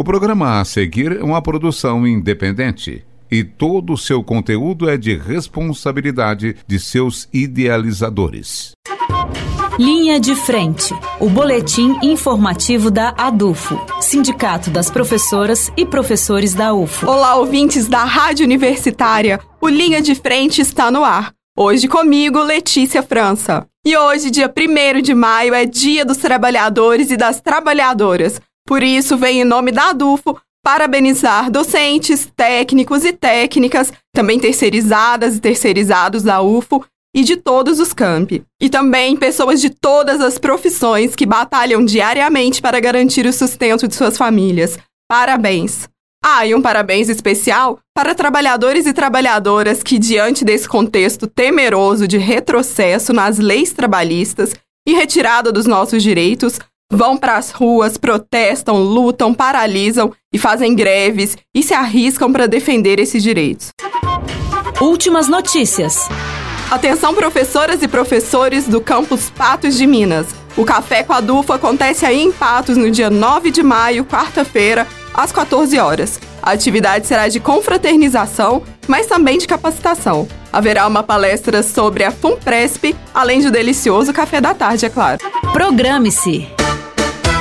O programa a seguir é uma produção independente e todo o seu conteúdo é de responsabilidade de seus idealizadores. Linha de Frente, o boletim informativo da ADUFO, Sindicato das Professoras e Professores da UFO. Olá, ouvintes da Rádio Universitária. O Linha de Frente está no ar. Hoje comigo, Letícia França. E hoje, dia 1 de maio, é Dia dos Trabalhadores e das Trabalhadoras. Por isso, vem em nome da ADUFO parabenizar docentes, técnicos e técnicas, também terceirizadas e terceirizados da UFO e de todos os campi. E também pessoas de todas as profissões que batalham diariamente para garantir o sustento de suas famílias. Parabéns! Ah, e um parabéns especial para trabalhadores e trabalhadoras que, diante desse contexto temeroso de retrocesso nas leis trabalhistas e retirada dos nossos direitos, vão para as ruas, protestam, lutam, paralisam e fazem greves e se arriscam para defender esses direitos. Últimas notícias. Atenção, professoras e professores do campus Patos de Minas. O Café com a Dufo acontece aí em Patos no dia 9 de maio, quarta-feira, às 14 horas. A atividade será de confraternização, mas também de capacitação. Haverá uma palestra sobre a FUNPRESP, além do delicioso café da tarde, é claro. Programe-se.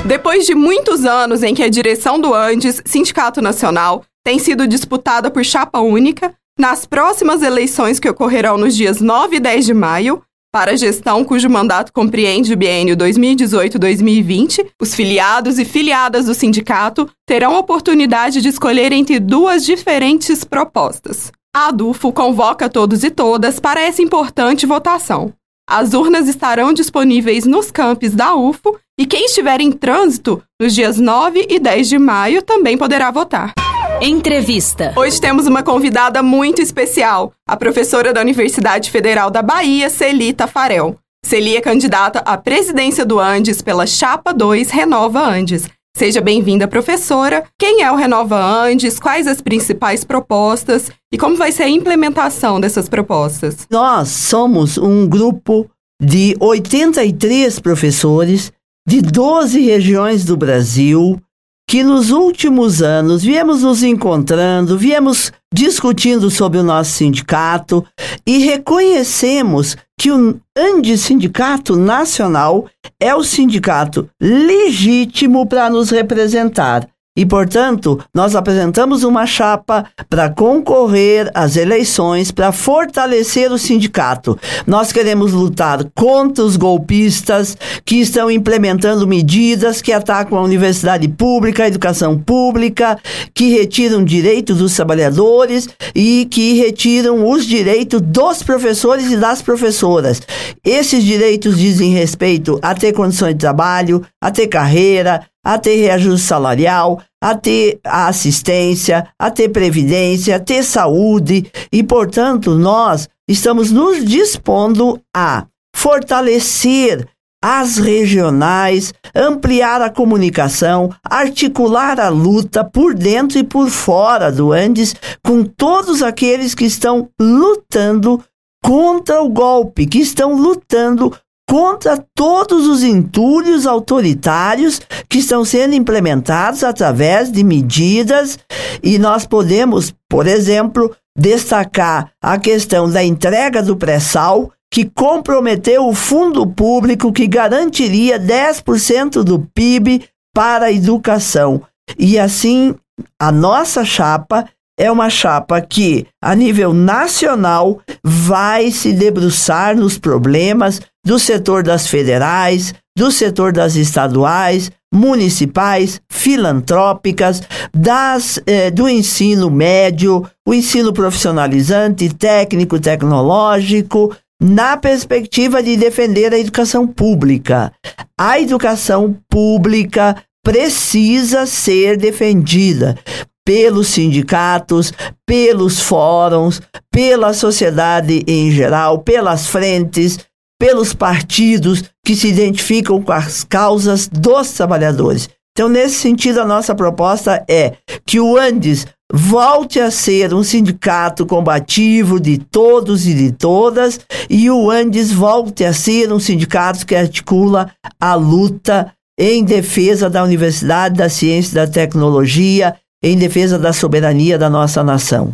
Depois de muitos anos em que a direção do Andes, Sindicato Nacional, tem sido disputada por chapa única, nas próximas eleições que ocorrerão nos dias 9 e 10 de maio, para a gestão cujo mandato compreende o biênio 2018-2020, os filiados e filiadas do sindicato terão a oportunidade de escolher entre duas diferentes propostas. A ADUFO convoca todos e todas para essa importante votação. As urnas estarão disponíveis nos campos da UFO e quem estiver em trânsito nos dias 9 e 10 de maio também poderá votar. Entrevista. Hoje temos uma convidada muito especial, a professora da Universidade Federal da Bahia, Celi Tafarel. Celi é candidata à presidência do Andes pela Chapa 2 Renova Andes. Seja bem-vinda, professora. Quem é o Renova Andes? Quais as principais propostas e como vai ser a implementação dessas propostas? Nós somos um grupo de 83 professores de 12 regiões do Brasil que nos últimos anos viemos nos encontrando, viemos discutindo sobre o nosso sindicato e reconhecemos que o Andes Sindicato Nacional é o sindicato legítimo para nos representar. E, portanto, nós apresentamos uma chapa para concorrer às eleições, para fortalecer o sindicato. Nós queremos lutar contra os golpistas que estão implementando medidas que atacam a universidade pública, a educação pública, que retiram direitos dos trabalhadores e que retiram os direitos dos professores e das professoras. Esses direitos dizem respeito a ter condições de trabalho, a ter carreira, a ter reajuste salarial, a ter assistência, a ter previdência, a ter saúde. E, portanto, nós estamos nos dispondo a fortalecer as regionais, ampliar a comunicação, articular a luta por dentro e por fora do Andes com todos aqueles que estão lutando contra o golpe, que estão lutando contra todos os entulhos autoritários que estão sendo implementados através de medidas e nós podemos, por exemplo, destacar a questão da entrega do pré-sal que comprometeu o fundo público que garantiria 10% do PIB para a educação. E assim, a nossa chapa é uma chapa que, a nível nacional, vai se debruçar nos problemas do setor das federais, do setor das estaduais, municipais, filantrópicas, das, eh, do ensino médio, o ensino profissionalizante, técnico, tecnológico, na perspectiva de defender a educação pública. A educação pública precisa ser defendida pelos sindicatos, pelos fóruns, pela sociedade em geral, pelas frentes, pelos partidos que se identificam com as causas dos trabalhadores. Então, nesse sentido, a nossa proposta é que o Andes volte a ser um sindicato combativo de todos e de todas, e o Andes volte a ser um sindicato que articula a luta em defesa da universidade, da ciência e da tecnologia, em defesa da soberania da nossa nação.